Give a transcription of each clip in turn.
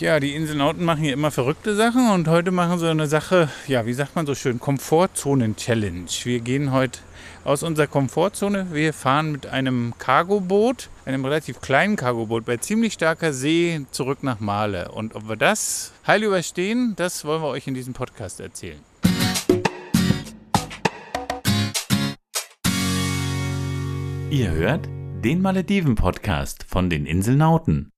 Ja, die Inselnauten machen hier immer verrückte Sachen und heute machen sie eine Sache, ja, wie sagt man so schön, Komfortzonen-Challenge. Wir gehen heute aus unserer Komfortzone. Wir fahren mit einem Cargoboot, einem relativ kleinen Cargoboot bei ziemlich starker See zurück nach Male. Und ob wir das heil überstehen, das wollen wir euch in diesem Podcast erzählen. Ihr hört den Malediven-Podcast von den Inselnauten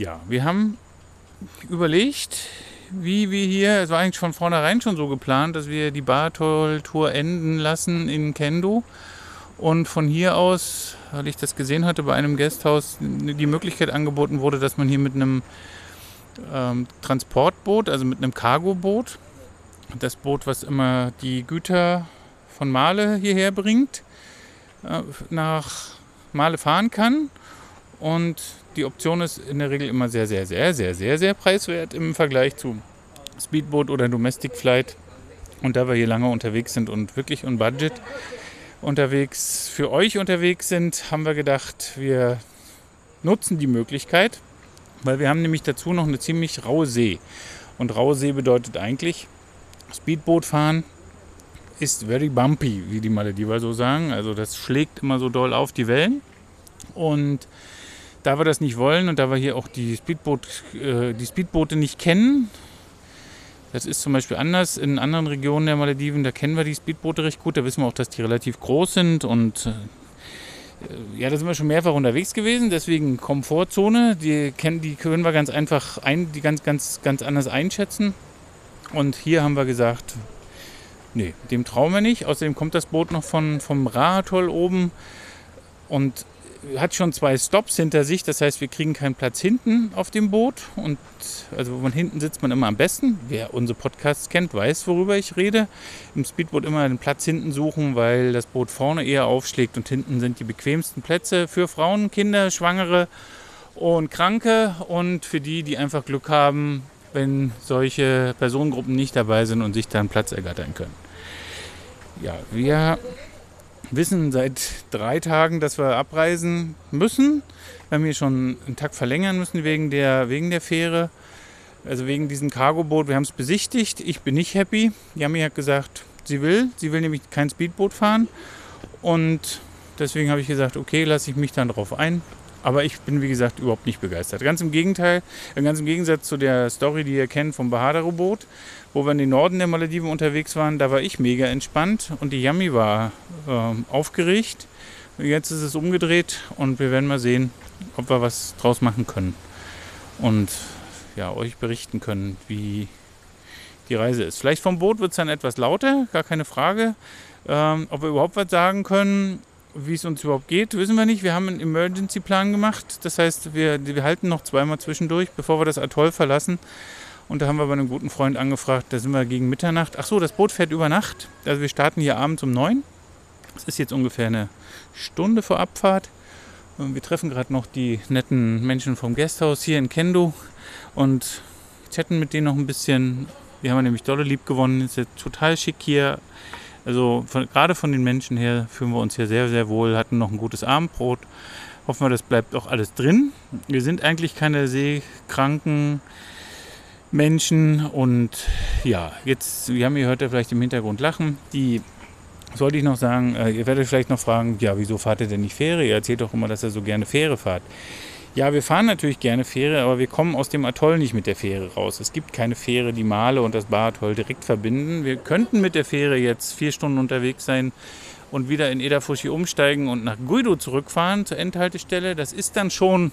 Ja, wir haben überlegt, wie wir hier, es war eigentlich von vornherein schon so geplant, dass wir die Bartol-Tour enden lassen in Kendo. Und von hier aus, weil ich das gesehen hatte, bei einem Gasthaus die Möglichkeit angeboten wurde, dass man hier mit einem ähm, Transportboot, also mit einem Cargoboot, das Boot, was immer die Güter von Male hierher bringt, äh, nach Male fahren kann. Und die Option ist in der Regel immer sehr, sehr, sehr, sehr, sehr, sehr preiswert im Vergleich zu Speedboat oder Domestic Flight. Und da wir hier lange unterwegs sind und wirklich on Budget unterwegs für euch unterwegs sind, haben wir gedacht, wir nutzen die Möglichkeit, weil wir haben nämlich dazu noch eine ziemlich raue See. Und raue See bedeutet eigentlich, Speedboot fahren ist very bumpy, wie die Malediver so sagen. Also das schlägt immer so doll auf die Wellen. Und da wir das nicht wollen und da wir hier auch die, Speedboot, äh, die Speedboote nicht kennen, das ist zum Beispiel anders in anderen Regionen der Malediven, da kennen wir die Speedboote recht gut, da wissen wir auch, dass die relativ groß sind und äh, ja, da sind wir schon mehrfach unterwegs gewesen, deswegen Komfortzone, die, kennen, die können wir ganz einfach ein, die ganz, ganz, ganz anders einschätzen. Und hier haben wir gesagt, nee, dem trauen wir nicht. Außerdem kommt das Boot noch von, vom Rahatoll oben und hat schon zwei Stops hinter sich, das heißt, wir kriegen keinen Platz hinten auf dem Boot. Und also man hinten sitzt man immer am besten. Wer unsere Podcasts kennt, weiß, worüber ich rede. Im Speedboot immer einen Platz hinten suchen, weil das Boot vorne eher aufschlägt und hinten sind die bequemsten Plätze für Frauen, Kinder, Schwangere und Kranke und für die, die einfach Glück haben, wenn solche Personengruppen nicht dabei sind und sich dann Platz ergattern können. Ja, wir wissen seit drei Tagen, dass wir abreisen müssen. Wir haben hier schon einen Tag verlängern müssen wegen der, wegen der Fähre. Also wegen diesem Cargoboot. Wir haben es besichtigt. Ich bin nicht happy. Yami hat gesagt, sie will. Sie will nämlich kein Speedboot fahren. Und deswegen habe ich gesagt, okay, lasse ich mich dann drauf ein. Aber ich bin, wie gesagt, überhaupt nicht begeistert. Ganz im Gegenteil, ganz im Gegensatz zu der Story, die ihr kennt vom Bahadaro-Boot, wo wir in den Norden der Malediven unterwegs waren, da war ich mega entspannt und die Yami war äh, aufgeregt. Jetzt ist es umgedreht und wir werden mal sehen, ob wir was draus machen können. Und ja, euch berichten können, wie die Reise ist. Vielleicht vom Boot wird es dann etwas lauter, gar keine Frage. Ähm, ob wir überhaupt was sagen können, wie es uns überhaupt geht, wissen wir nicht. Wir haben einen Emergency-Plan gemacht. Das heißt, wir, wir halten noch zweimal zwischendurch, bevor wir das Atoll verlassen. Und da haben wir bei einem guten Freund angefragt, da sind wir gegen Mitternacht. Ach so, das Boot fährt über Nacht. Also wir starten hier abends um neun. Es ist jetzt ungefähr eine Stunde vor Abfahrt. Wir treffen gerade noch die netten Menschen vom Gasthaus hier in Kendo und chatten mit denen noch ein bisschen. Die haben wir nämlich dolle lieb gewonnen. Ist jetzt total schick hier. Also von, gerade von den Menschen her fühlen wir uns hier sehr, sehr wohl, hatten noch ein gutes Abendbrot. Hoffen wir, das bleibt auch alles drin. Wir sind eigentlich keine seekranken Menschen und ja, jetzt, wir haben hier heute vielleicht im Hintergrund lachen. Die sollte ich noch sagen, äh, ihr werdet vielleicht noch fragen, ja, wieso fahrt ihr denn nicht Fähre? Ihr erzählt doch immer, dass ihr so gerne Fähre fahrt. Ja, wir fahren natürlich gerne Fähre, aber wir kommen aus dem Atoll nicht mit der Fähre raus. Es gibt keine Fähre, die Male und das Bar-Atoll direkt verbinden. Wir könnten mit der Fähre jetzt vier Stunden unterwegs sein und wieder in Edafushi umsteigen und nach Guido zurückfahren zur Endhaltestelle. Das ist dann schon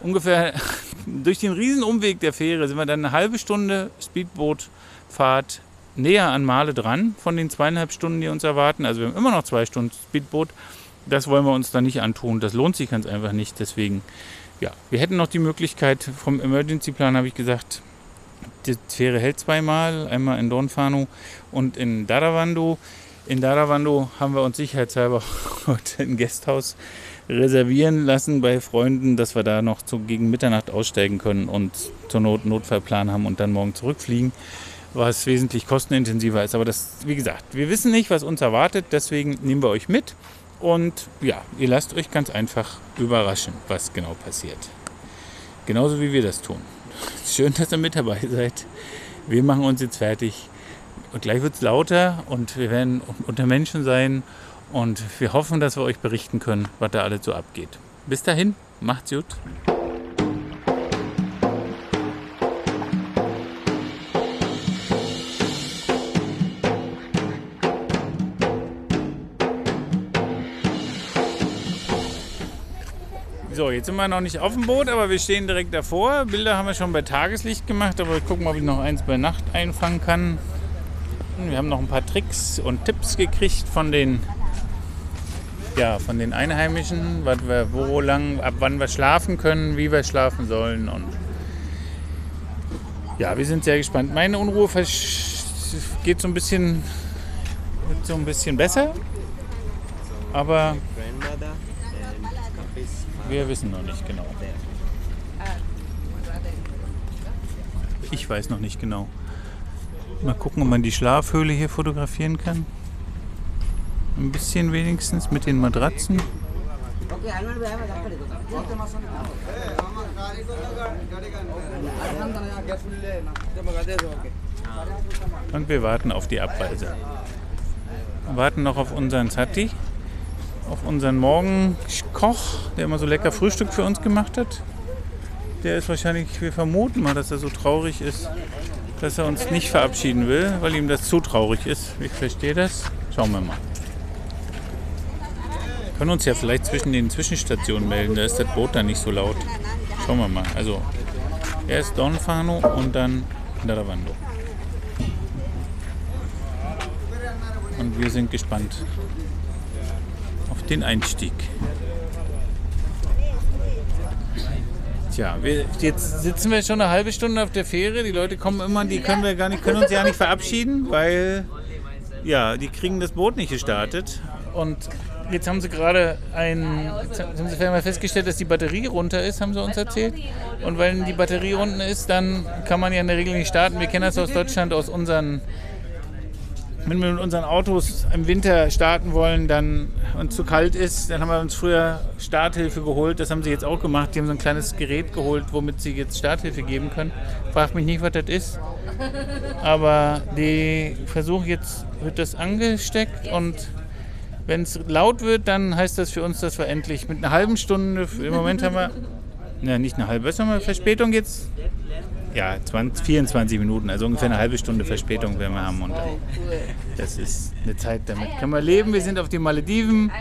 ungefähr durch den Riesenumweg der Fähre sind wir dann eine halbe Stunde Speedbootfahrt näher an Male dran von den zweieinhalb Stunden, die uns erwarten. Also wir haben immer noch zwei Stunden Speedboot. Das wollen wir uns da nicht antun. Das lohnt sich ganz einfach nicht. Deswegen, ja, wir hätten noch die Möglichkeit, vom Emergency-Plan habe ich gesagt, die Fähre hält zweimal, einmal in Donfano und in Daravando. In Daravando haben wir uns sicherheitshalber heute ein Gasthaus reservieren lassen bei Freunden, dass wir da noch zu, gegen Mitternacht aussteigen können und zur Not Notfallplan haben und dann morgen zurückfliegen, was wesentlich kostenintensiver ist. Aber das, wie gesagt, wir wissen nicht, was uns erwartet, deswegen nehmen wir euch mit und ja, ihr lasst euch ganz einfach überraschen, was genau passiert. Genauso wie wir das tun. Schön, dass ihr mit dabei seid. Wir machen uns jetzt fertig. Und gleich wird es lauter und wir werden unter Menschen sein. Und wir hoffen, dass wir euch berichten können, was da alles so abgeht. Bis dahin, macht's gut. Jetzt sind wir noch nicht auf dem Boot, aber wir stehen direkt davor. Bilder haben wir schon bei Tageslicht gemacht, aber ich gucke mal, ob ich noch eins bei Nacht einfangen kann. Wir haben noch ein paar Tricks und Tipps gekriegt von den, ja, von den Einheimischen, was wir, wo lang, ab wann wir schlafen können, wie wir schlafen sollen. Und ja, wir sind sehr gespannt. Meine Unruhe geht so ein bisschen, so ein bisschen besser, aber wir wissen noch nicht genau. Ich weiß noch nicht genau. Mal gucken, ob man die Schlafhöhle hier fotografieren kann. Ein bisschen wenigstens mit den Matratzen. Und wir warten auf die Abreise. Warten noch auf unseren Sati auf unseren Morgenkoch, der immer so lecker Frühstück für uns gemacht hat. Der ist wahrscheinlich, wir vermuten mal, dass er so traurig ist, dass er uns nicht verabschieden will, weil ihm das zu traurig ist. Ich verstehe das. Schauen wir mal. Wir können uns ja vielleicht zwischen den Zwischenstationen melden, da ist das Boot dann nicht so laut. Schauen wir mal. Also, erst Donfano und dann Daravando. Und wir sind gespannt den Einstieg. Tja, wir, jetzt sitzen wir schon eine halbe Stunde auf der Fähre. Die Leute kommen immer, die können wir gar nicht, können uns ja nicht verabschieden, weil ja, die kriegen das Boot nicht gestartet. Und jetzt haben sie gerade ein, haben sie mal festgestellt, dass die Batterie runter ist, haben sie uns erzählt. Und wenn die Batterie unten ist, dann kann man ja in der Regel nicht starten. Wir kennen das aus Deutschland, aus unseren wenn wir mit unseren Autos im Winter starten wollen, dann und zu kalt ist, dann haben wir uns früher Starthilfe geholt. Das haben sie jetzt auch gemacht. Die haben so ein kleines Gerät geholt, womit sie jetzt Starthilfe geben können. Frag mich nicht, was das ist. Aber die Versuch jetzt wird das angesteckt und wenn es laut wird, dann heißt das für uns, dass wir endlich mit einer halben Stunde, im Moment haben wir, ja nicht eine halbe, was haben wir, Verspätung jetzt? Ja, 20, 24 Minuten, also ungefähr eine halbe Stunde Verspätung werden wir haben. Und das ist eine Zeit, damit können wir leben. Wir sind auf den Malediven.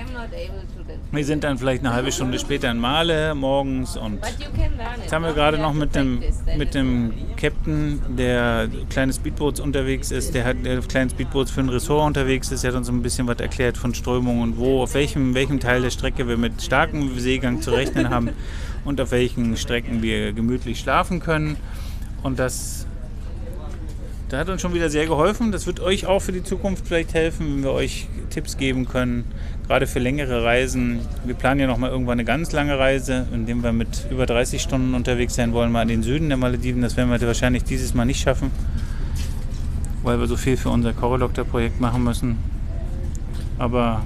Wir sind dann vielleicht eine halbe Stunde später in Male morgens und jetzt haben wir gerade noch mit dem, mit dem Captain, der kleine Speedboats unterwegs ist, der hat der kleine Speedboats für ein Ressort unterwegs ist, der hat uns ein bisschen was erklärt von Strömungen und wo, auf welchem, welchem Teil der Strecke wir mit starkem Seegang zu rechnen haben und auf welchen Strecken wir gemütlich schlafen können. Und das, das hat uns schon wieder sehr geholfen. Das wird euch auch für die Zukunft vielleicht helfen, wenn wir euch Tipps geben können, gerade für längere Reisen. Wir planen ja noch mal irgendwann eine ganz lange Reise, indem wir mit über 30 Stunden unterwegs sein wollen, mal in den Süden der Malediven. Das werden wir wahrscheinlich dieses Mal nicht schaffen, weil wir so viel für unser Chorodoktor-Projekt machen müssen. Aber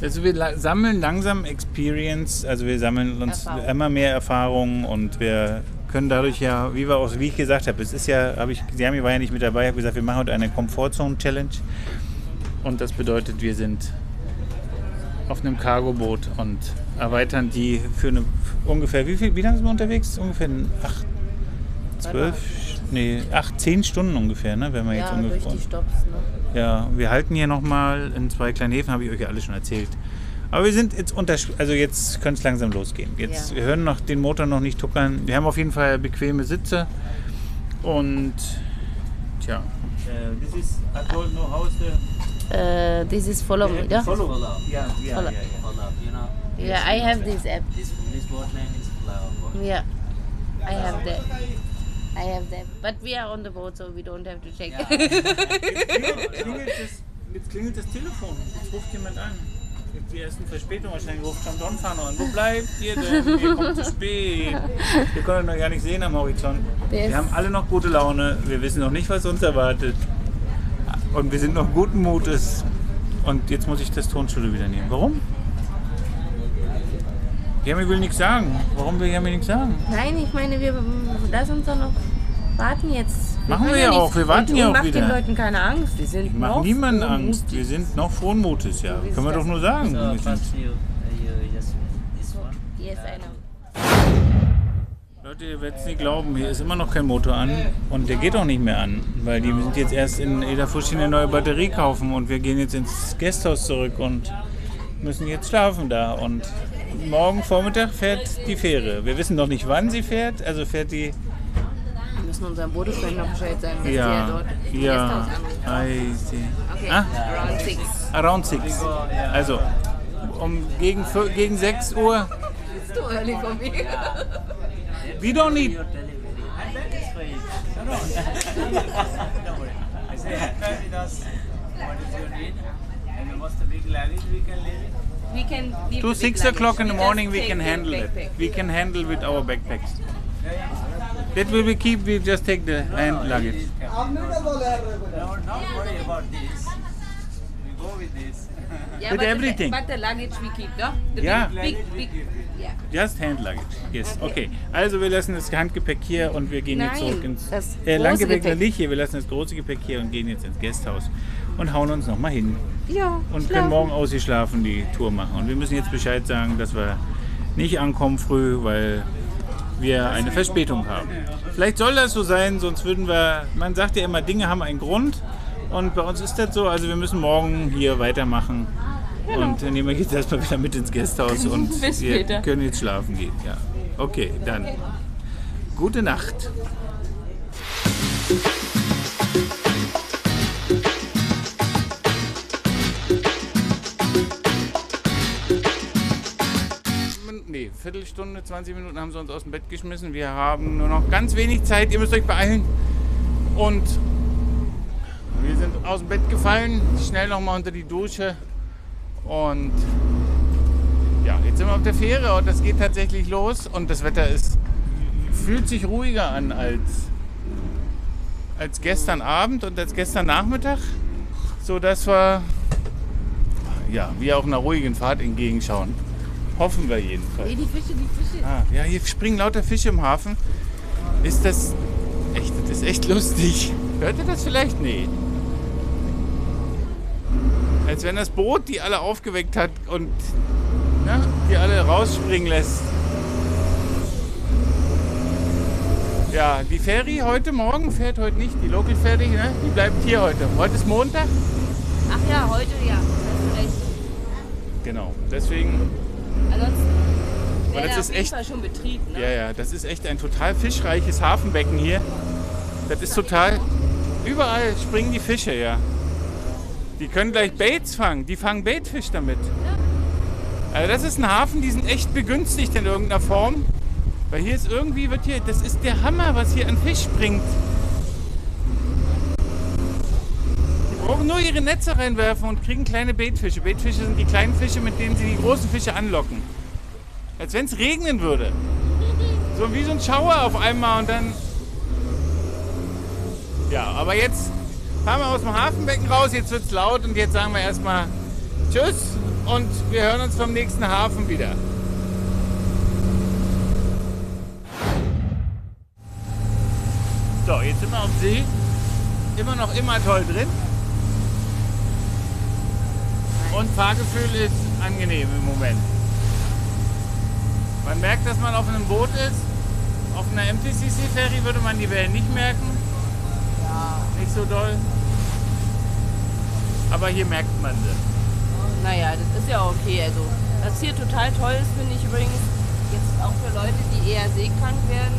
also wir sammeln langsam Experience, also wir sammeln uns Erfahrung. immer mehr Erfahrungen und wir können dadurch ja, wie, wir auch, wie ich gesagt habe, es ist ja, habe ich, Siami war ja nicht mit dabei, ich habe gesagt, wir machen heute eine Komfortzone-Challenge. Und das bedeutet, wir sind auf einem Cargoboot und erweitern die für eine ungefähr, wie viel, wie lange sind wir unterwegs? Ungefähr acht, zwölf, nee, acht, zehn Stunden ungefähr, ne, wenn wir ja, jetzt ungefähr. Durch die Stops, ne? Ja, wir halten hier nochmal in zwei kleinen Häfen, habe ich euch ja alles schon erzählt. Aber wir sind jetzt unter, also jetzt könnte es langsam losgehen. Jetzt, ja. Wir hören noch den Motor noch nicht tuckern. Wir haben auf jeden Fall bequeme Sitze und tja, Uh, this is, I don't know how is the... Uh, this is follow me, yeah? Follow. Follow. Yeah, yeah, Follow. yeah, yeah. Follow you know. Yeah, I have this app. This this boat name is flower. Yeah, I have that. I have that. But we are on the boat, so we don't have to check. Jetzt klingelt das, jetzt klingelt das Telefon. Jetzt ruft jemand an. Die ersten Verspätungen wahrscheinlich ruft John Donfano an. Wo bleibt ihr denn? Ihr kommt zu spät. Wir können euch noch gar nicht sehen am Horizont. Der Wir haben alle noch gute Laune. Wir wissen noch nicht, was uns erwartet. Und wir sind noch guten Mutes. Und jetzt muss ich das Tonstudio wieder nehmen. Warum? Jeremy will nichts sagen. Warum will Jeremy nichts sagen? Nein, ich meine, wir lassen uns doch noch warten jetzt. Machen können wir ja nichts- auch, wir warten ja auch macht wieder. den Leuten keine Angst. Die sind Macht noch niemanden froh und Angst. Wir sind noch frohen Mutes, ja. ist Können wir doch nur sagen. So Wir sind- first you you just this one. Yes, I know. Leute, ihr werdet es nicht glauben, hier ist immer noch kein Motor an und der geht auch nicht mehr an, weil die sind jetzt erst in Edafushi eine neue Batterie kaufen und wir gehen jetzt ins Gasthaus zurück und müssen jetzt schlafen da und morgen Vormittag fährt die Fähre. Wir wissen noch nicht, wann sie fährt, also fährt die, Wir müssen unserem Bordesfreund noch Bescheid sagen, dass ja, der dort ja. I see. Okay, Ah? around six. Around six. Also, um gegen, gegen 6 Uhr, It's too early for me. we don't need. I say handbag with us. What is your need? And what's the big luggage we can leave it? We can leave to 6 o'clock in the We morning we take can handle it. We can handle with our backpacks. That will we keep, we just take the hand luggage. Don't, don't worry about this. We go with this. Yeah, With but everything. The, but the luggage we keep, no? The Yeah. big, big, big, yeah. Just hand luggage. Yes, okay. Also wir lassen das Handgepäck hier und wir gehen jetzt Nein, zurück ins... das äh, Langgepäck nicht hier, wir lassen das große Gepäck hier und gehen jetzt ins Gasthaus und hauen uns nochmal hin. Ja, Und schlafen. können morgen ausgeschlafen die Tour machen. Und wir müssen jetzt Bescheid sagen, dass wir nicht ankommen früh, weil wir eine Verspätung haben. Vielleicht soll das so sein, sonst würden wir, man sagt ja immer, Dinge haben einen Grund. Und bei uns ist das so, also wir müssen morgen hier weitermachen. Und dann nehmen wir jetzt erstmal wieder mit ins Gasthaus und Genau. Wir können jetzt schlafen gehen. Ja. Okay, dann gute Nacht. Nee, Viertelstunde, 20 Minuten haben sie uns aus dem Bett geschmissen. Wir haben nur noch ganz wenig Zeit. Ihr müsst euch beeilen. Und wir sind aus dem Bett gefallen, schnell nochmal unter die Dusche. Und ja, jetzt sind wir auf der Fähre und das geht tatsächlich los. Und das Wetter ist, fühlt sich ruhiger an als, als gestern Abend und als gestern Nachmittag. So dass wir ja, wir auch einer ruhigen Fahrt entgegenschauen. Hoffen wir jedenfalls. Nee, die Fische, die Fische. Ah, ja, hier springen lauter Fische im Hafen. Ist das echt, das ist echt lustig. Hört ihr das vielleicht? Nee. Als wenn das Boot die alle aufgeweckt hat und ne, die alle rausspringen lässt. Ja, die Ferry heute Morgen fährt heute nicht. Die Local Ferry, ne? Die bleibt hier heute. Heute ist Montag. Ach ja, heute ja. Hast recht. Genau. Deswegen Ansonsten wäre das da ist auf jeden echt- Fall schon Betrieb, ne? Ja, ja, das ist echt ein total fischreiches Hafenbecken hier. Das ist total. Überall springen die Fische, ja. Die können gleich Baits fangen. Die fangen Baitfisch damit. Also das ist ein Hafen, die sind echt begünstigt in irgendeiner Form. Weil hier ist irgendwie, wird hier, das ist der Hammer, was hier an Fisch springt. Brauchen nur ihre Netze reinwerfen und kriegen kleine Baitfische. Baitfische sind die kleinen Fische, mit denen sie die großen Fische anlocken. Als wenn es regnen würde. So wie so ein Schauer auf einmal und dann. Ja, aber jetzt fahren wir aus dem Hafenbecken raus, jetzt wird's laut und jetzt sagen wir erstmal Tschüss und wir hören uns vom nächsten Hafen wieder. So, jetzt sind wir auf See. Immer noch immer toll drin. Und Fahrgefühl ist angenehm im Moment. Man merkt, dass man auf einem Boot ist. Auf einer MTCC-Ferry würde man die Wellen nicht merken. Nicht so doll. Aber hier merkt man sie. Naja, das ist ja okay. Also, was hier total toll ist, finde ich übrigens, jetzt auch für Leute, die eher seekrank werden,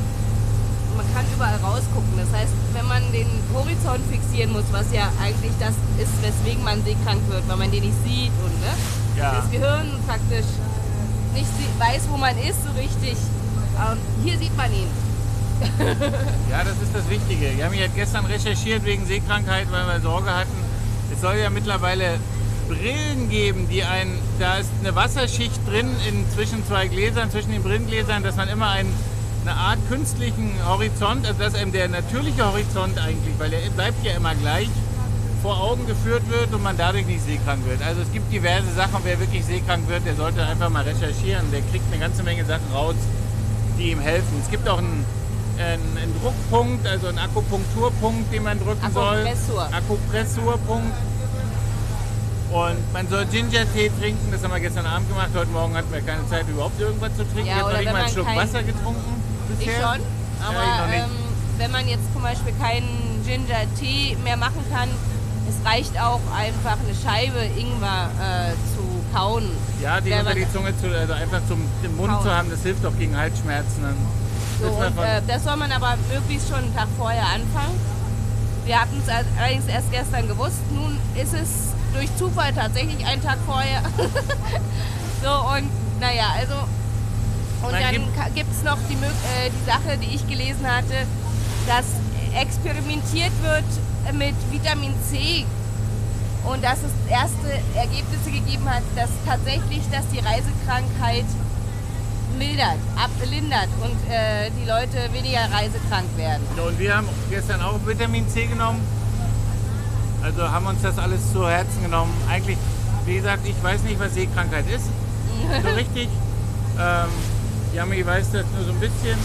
man kann überall rausgucken. Das heißt, wenn man den Horizont fixieren muss, was ja eigentlich das ist, weswegen man seekrank wird, weil man den nicht sieht und ne, Ja. das Gehirn praktisch nicht weiß, wo man ist so richtig. Ähm, hier sieht man ihn. Ja, das ist das Wichtige. Wir haben ja gestern recherchiert wegen Seekrankheit, weil wir Sorge hatten. Es soll ja mittlerweile Brillen geben, die ein, da ist eine Wasserschicht drin in zwischen zwei Gläsern, zwischen den Brillengläsern, dass man immer ein, eine Art künstlichen Horizont, also dass einem der natürliche Horizont eigentlich, weil der bleibt ja immer gleich, vor Augen geführt wird und man dadurch nicht seekrank wird. Also es gibt diverse Sachen, wer wirklich seekrank wird, der sollte einfach mal recherchieren. Der kriegt eine ganze Menge Sachen raus, die ihm helfen. Es gibt auch einen, einen, einen Druckpunkt, also einen Akupunkturpunkt, den man drücken Akupressur. soll. Akupressurpunkt. Und man soll Ginger-Tee trinken, das haben wir gestern Abend gemacht. Heute Morgen hatten wir keine Zeit, überhaupt irgendwas zu trinken. Ja, ich habe wenn mal einen Schluck kein- Wasser getrunken Ich schon, aber ich noch nicht. ähm, wenn man jetzt zum Beispiel keinen Ginger-Tee mehr machen kann, es reicht auch einfach eine Scheibe Ingwer äh, zu kauen. Ja, die unter die Zunge zu, also einfach zum Mund Kauen. zu haben, das hilft auch gegen Halsschmerzen. Dann So, und äh, das soll man aber möglichst schon einen Tag vorher anfangen. Wir hatten es allerdings erst gestern gewusst. Nun ist es durch Zufall tatsächlich einen Tag vorher. so und naja, also. Und dann gibt- es noch die, äh, die Sache, die ich gelesen hatte, dass experimentiert wird mit Vitamin C. Und dass es erste Ergebnisse gegeben hat, dass tatsächlich, dass die Reisekrankheit mildert, ablindert und äh, die Leute weniger reisekrank werden. Ja, Und wir haben gestern auch Vitamin C genommen. Also haben uns das alles zu Herzen genommen. Eigentlich, wie gesagt, ich weiß nicht, was Seekrankheit ist. So richtig. Ähm, Yami weiß das nur so ein bisschen.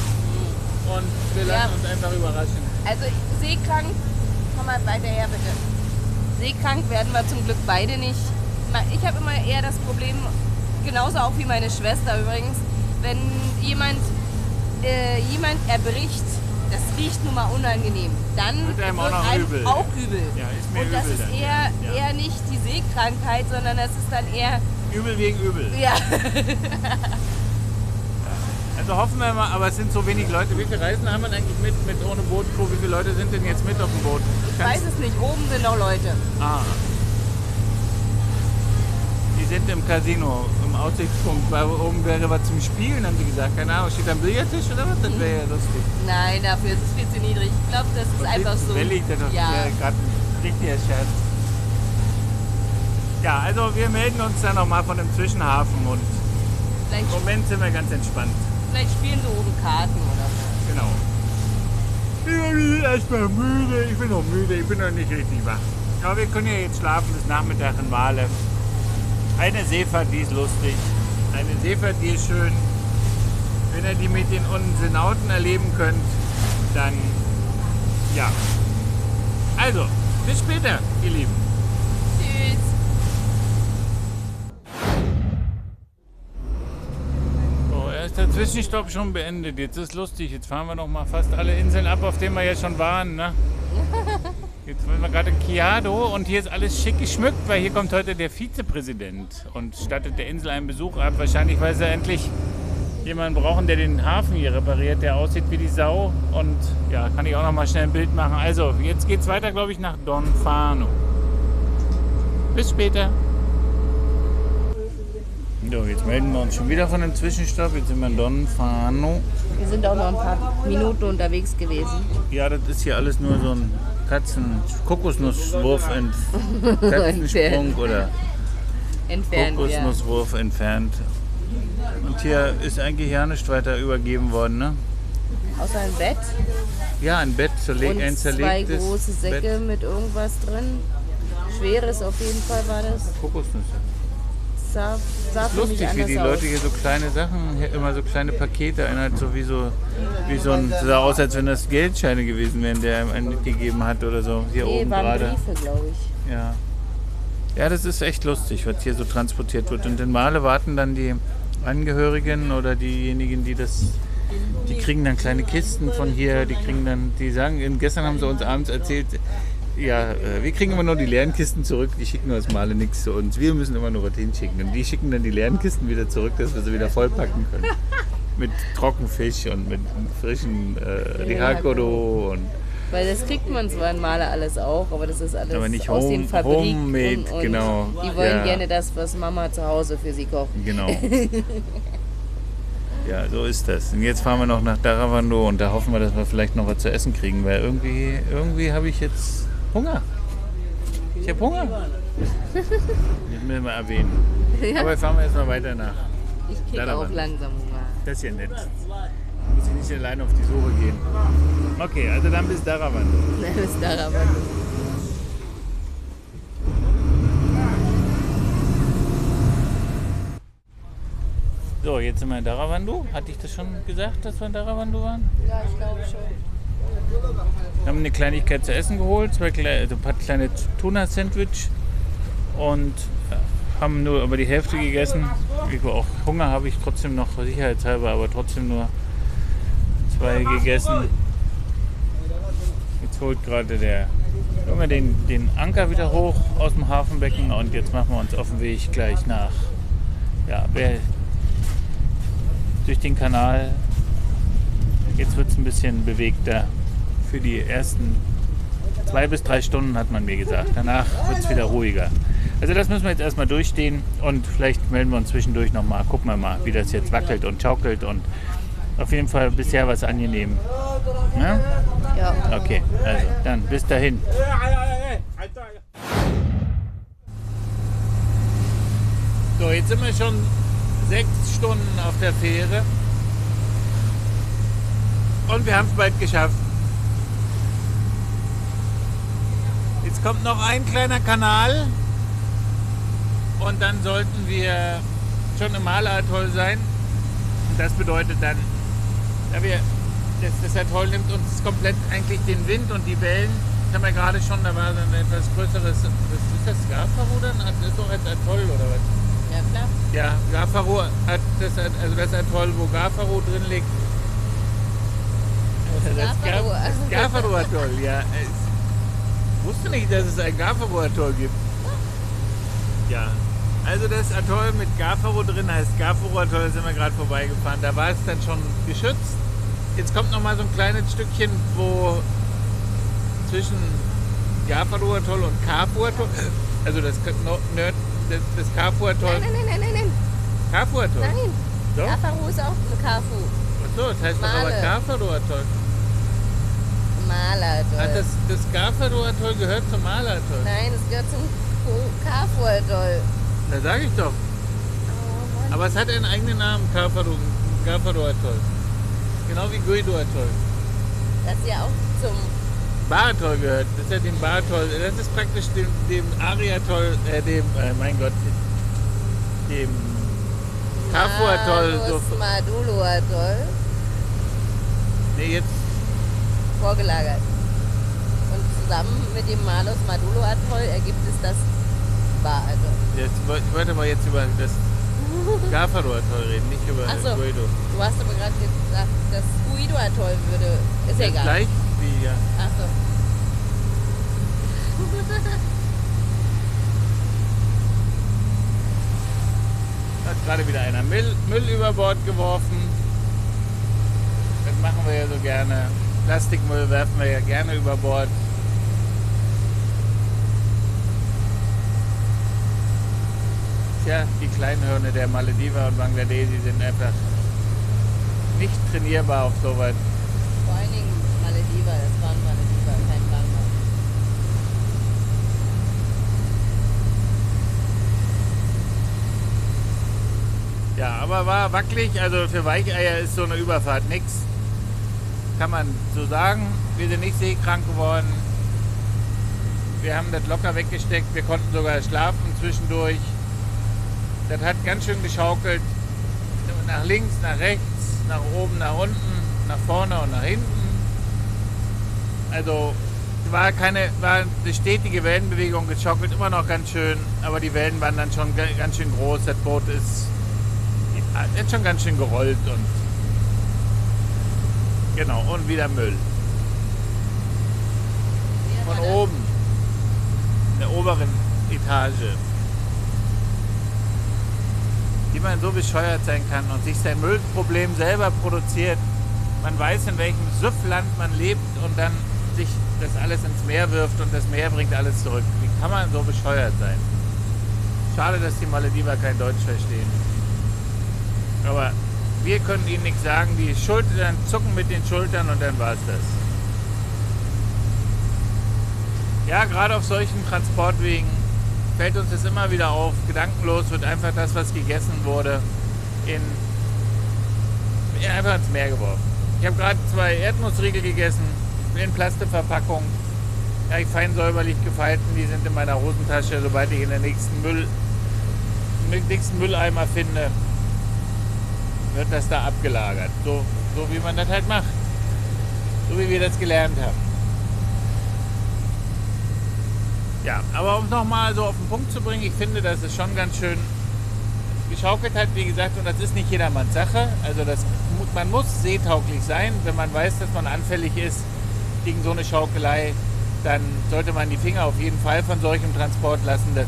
Und wir lassen uns einfach überraschen. Also seekrank, komm mal weiter her bitte. Seekrank werden wir zum Glück beide nicht. Ich habe immer eher das Problem, genauso auch wie meine Schwester übrigens, wenn jemand, äh, jemand erbricht, das riecht nun mal unangenehm, dann Wird einem auch noch einem übel. auch übel. Ja, ist mir Und das übel ist eher. Ja. eher nicht die Seekrankheit, sondern das ist dann eher, Übel wegen übel. ja, Also hoffen wir mal, aber es sind so wenig Leute. Wie viele Reisen haben wir denn eigentlich mit, mit ohne Bootcrew? Wie viele Leute sind denn jetzt mit auf dem Boot? ich weiß es nicht, oben sind noch Leute. Ah. Die sind im Casino, im Aussichtspunkt, weil oben wäre was zum Spielen, haben sie gesagt. Keine Ahnung, steht da ein Billardtisch oder was? Das wäre ja lustig. Nein, dafür ist es viel zu niedrig. Ich glaube, das ist einfach so. Wellig, das ja. wäre gerade ein richtiger Scherz. Ja, also wir melden uns dann nochmal von dem Zwischenhafen und Vielleicht, im Moment sind wir ganz entspannt. Vielleicht spielen sie oben Karten oder so. Genau. Ich bin erstmal müde, ich bin noch müde, ich bin noch nicht richtig wach. Aber wir können ja jetzt schlafen bis Nachmittag in Male. Eine Seefahrt, die ist lustig. Eine Seefahrt, die ist schön. Wenn ihr die mit den Unsenauten erleben könnt, dann ja. Also, bis später, ihr Lieben. Zwischenstopp schon beendet. Jetzt ist lustig. Jetzt fahren wir noch mal fast alle Inseln ab, auf denen wir ja schon waren. Ne? Jetzt sind wir gerade in Kiado und hier ist alles schick geschmückt, weil hier kommt heute der Vizepräsident und stattet der Insel einen Besuch ab. Wahrscheinlich, weil sie endlich jemanden brauchen, der den Hafen hier repariert, der aussieht wie die Sau. Und ja, kann ich auch noch mal schnell ein Bild machen. Also, jetzt geht's weiter, glaube ich, nach Don Fano. Bis später. So, jetzt melden wir uns schon wieder von dem Zwischenstopp. Jetzt sind wir in Don Fano. Wir sind auch noch ein paar Minuten unterwegs gewesen. Ja, das ist hier alles nur so ein Katzen Kokosnusswurf ent Katzensprung oder Entfernt, ja. Kokosnusswurf entfernt. Und hier ist eigentlich ja nichts weiter übergeben worden, ne? Außer ein Bett Ja, ein Bett, zerleg und ein zwei große Säcke Bett. mit irgendwas drin. Schweres auf jeden Fall war das. Kokosnüsse. Sah, sah für mich Lustig, wie anders die aus. Leute hier so kleine Sachen, immer so kleine Pakete, einer hat so wie so, wie so ein, sah aus, als wenn das Geldscheine gewesen wären, der einem einen mitgegeben hat oder so. Hier Nee, oben waren gerade. Briefe, glaube ich. Ja. Ja, das ist echt lustig, was hier so transportiert wird. Und in Male warten dann die Angehörigen oder diejenigen, die das. Die kriegen dann kleine Kisten von hier, die kriegen dann, die sagen, gestern haben sie uns abends erzählt, ja, äh, wir kriegen immer nur die leeren Kisten zurück, die schicken uns Male nichts zu uns. Wir müssen immer nur was hinschicken. Und die schicken dann die leeren Kisten wieder zurück, dass wir sie wieder vollpacken können. mit Trockenfisch und mit frischen äh, Rihakoro und Weil das kriegt man zwar in Male alles auch, aber das ist alles Aber nicht aus home- den Fabriken. homemade, und genau. Die wollen Ja. gerne das, was Mama zu Hause für sie kocht. Genau. Ja, so ist das. Und jetzt fahren wir noch nach Daravando und da hoffen wir, dass wir vielleicht noch was zu essen kriegen, weil irgendwie, irgendwie habe ich jetzt Hunger. Ich habe Hunger. Das müssen wir erwähnen. Aber fahren wir erstmal weiter nach. Ich krieg Leider auch Mann. langsam Hunger. Das ist ja nett. Muss ich nicht allein auf die Suche gehen. Okay, also dann bis Daravando. Das ist daran. So, jetzt sind wir in Daravando. Hatte ich das schon gesagt, dass wir in Daravando waren? Ja, ich glaube schon. Wir haben eine Kleinigkeit zu essen geholt, zwei kleine, also ein paar kleine Tuna-Sandwich und äh, haben nur über die Hälfte gegessen. Ich war auch Hunger habe ich trotzdem noch, sicherheitshalber, aber trotzdem nur zwei gegessen. Jetzt holt gerade der Junge den, den Anker wieder hoch aus dem Hafenbecken und jetzt machen wir uns auf den Weg gleich nach. Ja, wer durch den Kanal. Jetzt wird es ein bisschen bewegter. Für die ersten zwei bis drei Stunden hat man mir gesagt. Danach wird es wieder ruhiger. Also das müssen wir jetzt erstmal durchstehen und vielleicht melden wir uns zwischendurch nochmal. Gucken wir mal, wie das jetzt wackelt und schaukelt und auf jeden Fall bisher was angenehm. Ja? Ja. Okay, also dann bis dahin. So, jetzt sind wir schon sechs Stunden auf der Fähre. Und wir haben es bald geschafft. Jetzt kommt noch ein kleiner Kanal. Und dann sollten wir schon im Maleratoll sein. Und das bedeutet dann, da wir das, das Atoll nimmt uns komplett eigentlich den Wind und die Wellen. Das haben wir gerade schon, da war so ein etwas größeres, was ist das, dann? Das ist doch als Atoll oder was? Ja, klar. Ja, Gafaro hat das, also das Atoll, wo Gafaro drin liegt. Das Gafaro. Gaf- das Gafaro-Atoll, ja. Ich wusste nicht, dass es ein Gafaro-Atoll gibt. Ja, also das Atoll mit Gafaro drin heißt Gafaro-Atoll, da sind wir gerade vorbeigefahren. Da war es dann schon geschützt. Jetzt kommt noch mal so ein kleines Stückchen, wo zwischen Gafaro-Atoll und Kafu-Atoll, also das, Nerd, das, das Kafu-Atoll, Nein, nein, nein, nein, nein. Kafu-Atoll. Nein. Doch? Ist auch Kafu. Achso, das heißt doch aber. Gafaro-Atoll. Maler. Hat das, das Gafaro-Atoll gehört zum Maler-Atoll? Nein, es gehört zum Kafu-Atoll. Da sage ich doch. Oh. Aber es hat einen eigenen Namen, Gafaro-Atoll. Genau wie Guido-Atoll. Das ist ja auch zum. Bar-Atoll gehört. Das ist ja dem Bar-Atoll. Das ist praktisch dem, dem Ari-Atoll, äh, dem, äh, mein Gott, dem Kafu-Atoll. So, Malus Madulu-Atoll nee, jetzt, vorgelagert. Und zusammen mit dem Malus Madulu-Atoll ergibt es das Bar-Atoll. jetzt, ich wollte mal jetzt über das Gafaro-Atoll reden, nicht über Ach so. Guido. Du hast aber gerade gesagt, das Guido-Atoll würde. Ist ja egal. Gleich wie, ja. Ach so. Hat gerade wieder einer Müll, Müll über Bord geworfen. Das machen wir ja so gerne. Plastikmüll werfen wir ja gerne über Bord. Tja, die Kleinhirne der Malediver und Bangladesi sind einfach nicht trainierbar auf sowas. Vor allen Dingen Malediver, das waren Malediver, kein Bangla. Ja, aber war wackelig. Also für Weicheier ist so eine Überfahrt nichts. Kann man so sagen. Wir sind nicht seekrank geworden. Wir haben das locker weggesteckt. Wir konnten sogar schlafen zwischendurch. Das hat ganz schön geschaukelt. Nach links, nach rechts, nach oben, nach unten, nach vorne und nach hinten. Also war keine, war eine stetige Wellenbewegung, geschaukelt immer noch ganz schön, aber die Wellen waren dann schon ga- ganz schön groß. Das Boot ist hat schon ganz schön gerollt und genau und wieder Müll von oben in der oberen Etage. wie man so bescheuert sein kann und sich sein Müllproblem selber produziert. Man weiß, in welchem Süffland man lebt und dann sich das alles ins Meer wirft und das Meer bringt alles zurück. Wie kann man so bescheuert sein? Schade, dass die Malediver kein Deutsch verstehen. Aber wir können ihnen nichts sagen. Die Schultern zucken mit den Schultern und dann war es das. Ja, gerade auf solchen Transportwegen fällt uns das immer wieder auf. Gedankenlos wird einfach das, was gegessen wurde, in, in einfach ins Meer geworfen. Ich habe gerade zwei Erdnussriegel gegessen in Plastikverpackung. Ja, fein säuberlich gefalten, die sind in meiner Hosentasche, sobald ich in den nächsten Müll, nächsten Mülleimer finde, wird das da abgelagert. So, so wie man das halt macht. So wie wir das gelernt haben. Ja, aber um es nochmal so auf den Punkt zu bringen, ich finde, das ist schon ganz schön geschaukelt hat, wie gesagt, und das ist nicht jedermanns Sache. Also das, man muss seetauglich sein, wenn man weiß, dass man anfällig ist gegen so eine Schaukelei, dann sollte man die Finger auf jeden Fall von solchem Transport lassen. Das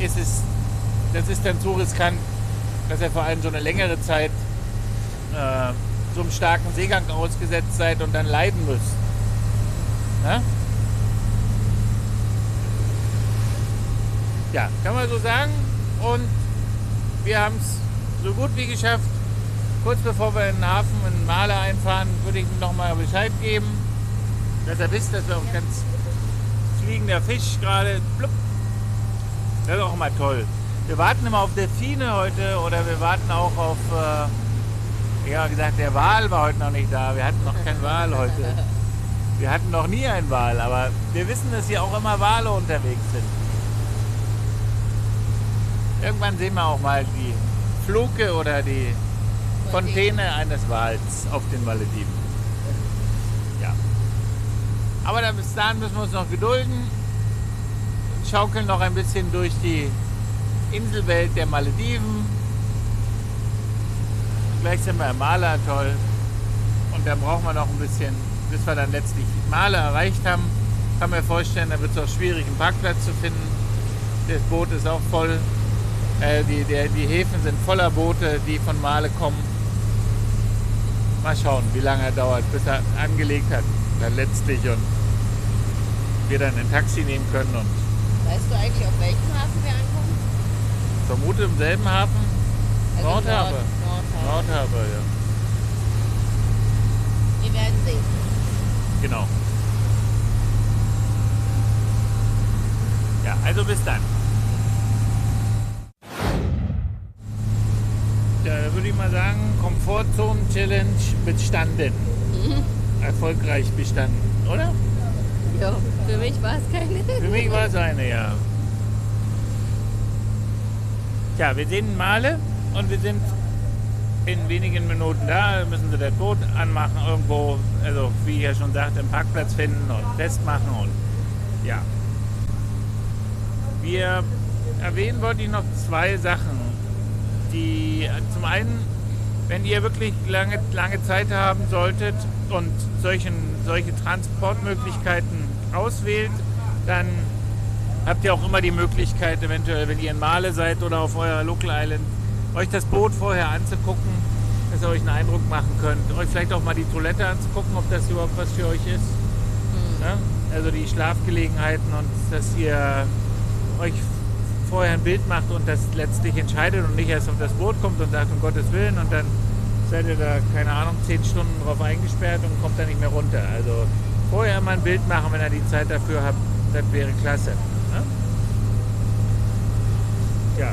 ist, es, das ist dann so riskant, dass ihr vor allem so eine längere Zeit äh, so einem starken Seegang ausgesetzt seid und dann leiden müsst. Na? Ja, kann man so sagen. Und wir haben es so gut wie geschafft. Kurz bevor wir in den Hafen in Maler einfahren, würde ich noch mal Bescheid geben, dass ihr wisst, dass wir auch ganz fliegender Fisch gerade. Das ist auch immer toll. Wir warten immer auf Delfine heute oder wir warten auch auf, äh, ja gesagt, der Wal war heute noch nicht da. Wir hatten noch keinen Wal heute. Wir hatten noch nie einen Wal, aber wir wissen, dass hier auch immer Wale unterwegs sind. Irgendwann sehen wir auch mal die Fluke oder die Fontäne eines Wals auf den Malediven. Ja. Aber bis dahin müssen wir uns noch gedulden. Schaukeln noch ein bisschen durch die Inselwelt der Malediven. Gleich sind wir im Maler-Atoll. Und dann brauchen wir noch ein bisschen, bis wir dann letztlich Maler erreicht haben. Kann mir vorstellen, da wird es auch schwierig, einen Parkplatz zu finden. Das Boot ist auch voll. Äh, die, der, die Häfen sind voller Boote, die von Male kommen. Mal schauen, wie lange er dauert, bis er angelegt hat. Dann letztlich und wir dann ein Taxi nehmen können. Und Weißt du eigentlich, auf welchem Hafen wir ankommen? vermute im selben Hafen Also Nordhafe. Nord- Nordhafe. Nordhafe, ja. Wir werden sehen. Genau. Ja, also bis dann. Ja, da würde ich mal sagen, Komfortzonen-Challenge bestanden. Erfolgreich bestanden, oder? Ja, für mich war es keine. Für mich war es eine, ja. Tja, wir sehen Male und wir sind in wenigen Minuten da. Müssen Sie das Boot anmachen irgendwo, also wie ich ja schon sagte, einen Parkplatz finden und festmachen und ja. Wir erwähnen wollte ich noch zwei Sachen, die zum einen, wenn ihr wirklich lange, lange Zeit haben solltet und solchen, solche Transportmöglichkeiten auswählt, dann habt ihr auch immer die Möglichkeit, eventuell, wenn ihr in Male seid oder auf eurer Local Island, euch das Boot vorher anzugucken, dass ihr euch einen Eindruck machen könnt. Euch vielleicht auch mal die Toilette anzugucken, ob das überhaupt was für euch ist. Ja? Also die Schlafgelegenheiten und dass ihr euch vorher ein Bild macht und das letztlich entscheidet und nicht erst auf das Boot kommt und sagt, um Gottes Willen, und dann seid ihr da, keine Ahnung, zehn Stunden drauf eingesperrt und kommt dann nicht mehr runter. Also vorher mal ein Bild machen, wenn ihr die Zeit dafür habt, das wäre klasse. Ne? Ja.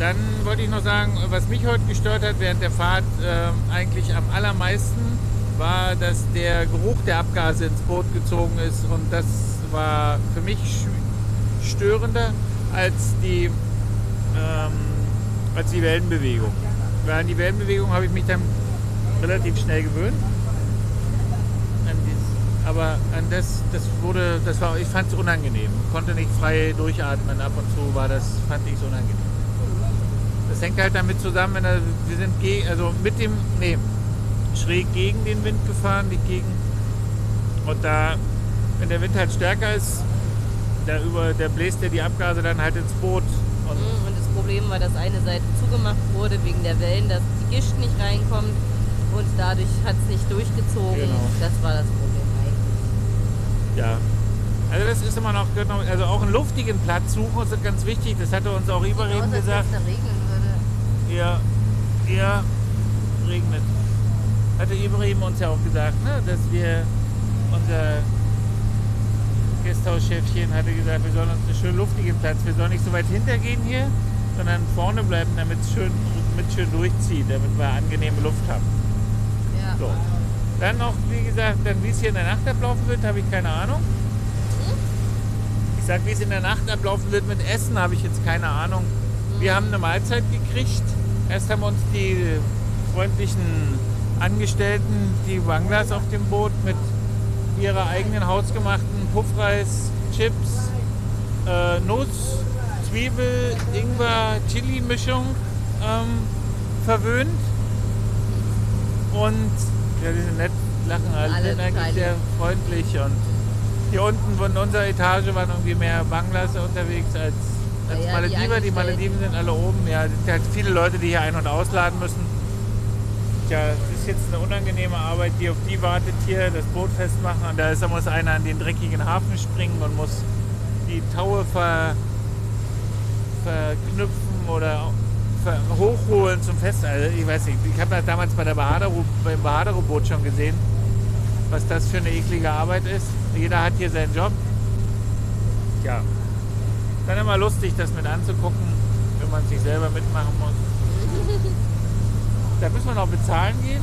Dann wollte ich noch sagen, was mich heute gestört hat während der Fahrt äh, eigentlich am allermeisten, war, dass der Geruch der Abgase ins Boot gezogen ist und das war für mich störender als die, ähm, als die Wellenbewegung. Weil an die Wellenbewegung habe ich mich dann relativ schnell gewöhnt. Aber an das, das wurde, das war, ich fand es unangenehm. Konnte nicht frei durchatmen. Ab und zu war das, fand ich es unangenehm. Das hängt halt damit zusammen, wenn er, wir sind gegen, also mit dem, nee, schräg gegen den Wind gefahren, nicht gegen. Und da, wenn der Wind halt stärker ist, da über, der bläst ja die Abgase dann halt ins Boot. Und Mhm, Und es Problem war, dass eine Seite zugemacht wurde wegen der Wellen, dass die Gischt nicht reinkommt und dadurch hat es nicht durchgezogen. Genau. Das war das Problem eigentlich. Ja. Also das ist immer noch, also auch einen luftigen Platz suchen ist ganz wichtig. Das hatte uns auch Ibrahim Außer, gesagt. dass es da regnen würde. Ja, ja, regnet. Hatte Ibrahim uns ja auch gesagt, ne, dass wir, unser Gasthauschefchen hatte gesagt, wir sollen uns einen schön luftigen Platz, wir sollen nicht so weit hintergehen hier, sondern vorne bleiben, damit es schön, mit schön durchzieht, damit wir angenehme Luft haben. Ja. So. Dann noch, wie gesagt, dann wie es hier in der Nacht ablaufen wird, habe ich keine Ahnung. Ich sag, wie es in der Nacht ablaufen wird mit Essen, habe ich jetzt keine Ahnung. Wir haben eine Mahlzeit gekriegt. Erst haben uns die freundlichen Angestellten die Banglas auf dem Boot mit ihrer eigenen hausgemachten Puffreis, Chips, äh, Nuss, Zwiebel, Ingwer, Chili-Mischung ähm, verwöhnt. Und ja, die sind nett, lachen alle, Alle sind eigentlich Teile. sehr freundlich. Und hier unten von unserer Etage waren irgendwie mehr Banglas unterwegs als, als Ja, ja, die Malediver. Die. Malediven sind alle oben. Ja, es sind halt viele Leute, die hier ein- und ausladen müssen. Tja, es ist jetzt eine unangenehme Arbeit, die auf die wartet hier, das Boot festmachen. Und da ist, da muss einer an den dreckigen Hafen springen und muss die Taue ver, verknüpfen oder ver, hochholen zum Fest. Also ich weiß nicht, ich habe das damals bei der Bahadero, beim Bahadero-Boot schon gesehen, was das für eine eklige Arbeit ist. Jeder hat hier seinen Job. Ja, dann immer lustig, das mit anzugucken, wenn man sich selber mitmachen muss. Da müssen wir noch bezahlen gehen.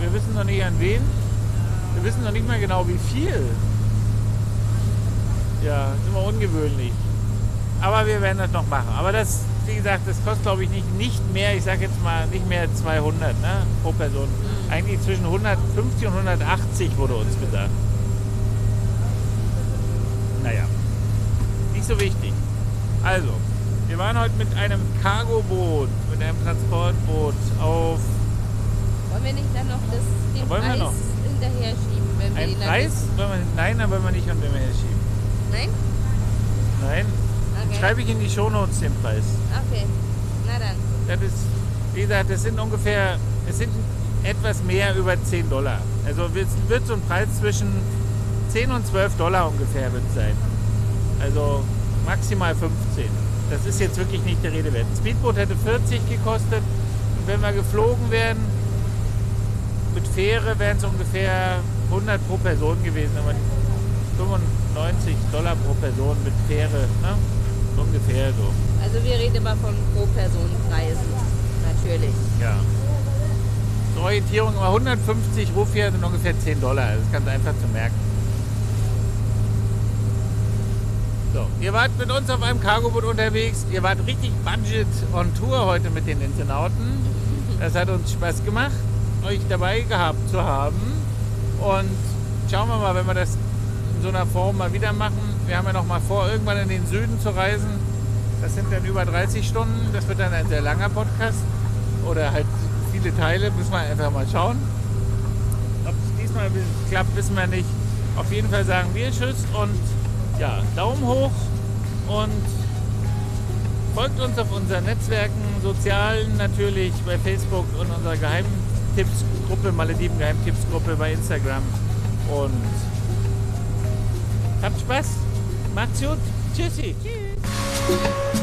Wir wissen noch nicht an wen. Wir wissen noch nicht mal genau wie viel. Ja, ist immer ungewöhnlich. Aber wir werden das noch machen. Aber das, wie gesagt, das kostet glaube ich nicht, nicht mehr, ich sage jetzt mal nicht mehr 200 ne, pro Person. Eigentlich zwischen 150 und 180 wurde uns gesagt. Naja, nicht so wichtig. Also, wir waren heute mit einem Cargoboot, mit einem Transportboot auf Wollen wir nicht dann noch das, den Wollen wir Preis noch? hinterher schieben, wenn wir einen ihn dann Preis. Wollen wir, nein, dann wollen wir nicht unter mir schieben. Nein? Nein, Okay. schreibe ich in die Shownotes den Preis. Okay. Na dann. Das ist, wie gesagt, das sind ungefähr, es sind etwas mehr über 10 Dollar. Also es wird so ein Preis zwischen 10 und 12 Dollar ungefähr wird sein. Also maximal 15. Das ist jetzt wirklich nicht der Rede wert. Ein Speedboot hätte 40 gekostet und wenn wir geflogen wären, mit Fähre wären es ungefähr 100 pro Person gewesen. Aber 95 Dollar pro Person mit Fähre, ne? ungefähr so. Also wir reden immer von pro Person Preisen. Natürlich. Ja. Zur Orientierung immer 150 Rufia sind ungefähr 10 Dollar. Das ist ganz einfach zu merken. So, ihr wart mit uns auf einem Cargoboot unterwegs. Ihr wart richtig Budget on Tour heute mit den Internauten. Das hat uns Spaß gemacht, euch dabei gehabt zu haben. Und schauen wir mal, wenn wir das in so einer Form mal wieder machen. Wir haben ja noch mal vor, irgendwann in den Süden zu reisen. Das sind dann über 30 Stunden. Das wird dann ein sehr langer Podcast. Oder halt viele Teile. Müssen wir einfach mal schauen. Ob es diesmal klappt, wissen wir nicht. Auf jeden Fall sagen wir Tschüss und ja, Daumen hoch und folgt uns auf unseren Netzwerken, sozialen natürlich bei Facebook und unserer Geheimtippsgruppe, Malediven Geheimtippsgruppe bei Instagram. Und habt Spaß, macht's gut, tschüssi. Tschüss.